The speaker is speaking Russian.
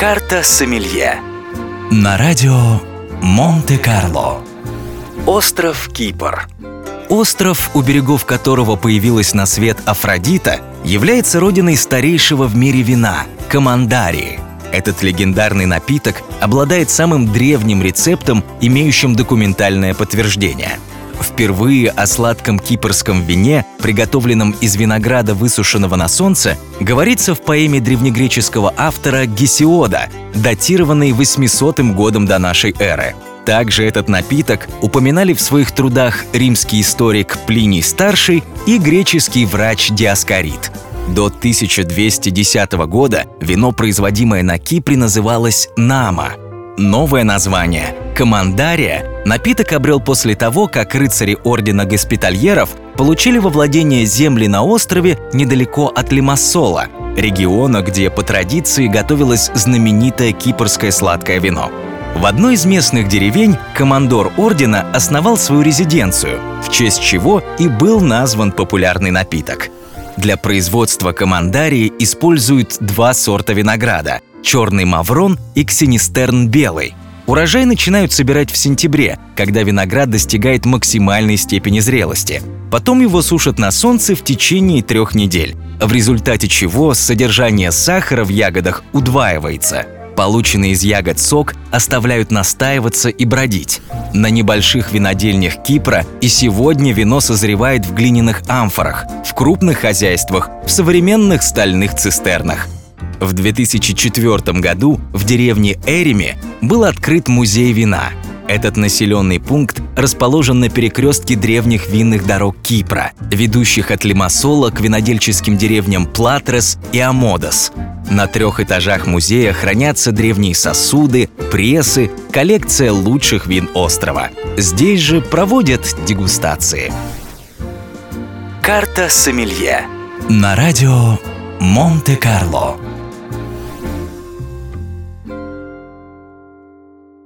Карта Сомелье. На радио Монте-Карло. Остров Кипр. Остров, у берегов которого появилась на свет Афродита, является родиной старейшего в мире вина – Командарии. Этот легендарный напиток обладает самым древним рецептом, имеющим документальное подтверждение – Впервые о сладком кипрском вине, приготовленном из винограда, высушенного на солнце, говорится в поэме древнегреческого автора Гесиода, датированной 800 годом до нашей эры. Также этот напиток упоминали в своих трудах римский историк Плиний Старший и греческий врач Диаскорид. До 1210 года вино, производимое на Кипре, называлось «нама», Новое название – «Командария» напиток обрел после того, как рыцари Ордена Госпитальеров получили во владение земли на острове недалеко от Лимассола, региона, где по традиции готовилось знаменитое кипрское сладкое вино. В одной из местных деревень командор ордена основал свою резиденцию, в честь чего и был назван популярный напиток. Для производства командарии используют два сорта винограда черный маврон и ксенистерн белый. Урожай начинают собирать в сентябре, когда виноград достигает максимальной степени зрелости. Потом его сушат на солнце в течение трех недель, в результате чего содержание сахара в ягодах удваивается. Полученный из ягод сок оставляют настаиваться и бродить. На небольших винодельнях Кипра и сегодня вино созревает в глиняных амфорах, в крупных хозяйствах, в современных стальных цистернах – в 2004 году в деревне Эриме был открыт музей вина. Этот населенный пункт расположен на перекрестке древних винных дорог Кипра, ведущих от Лимассола к винодельческим деревням Платрес и Амодос. На трех этажах музея хранятся древние сосуды, прессы, коллекция лучших вин острова. Здесь же проводят дегустации. Карта Сомелье На радио Монте-Карло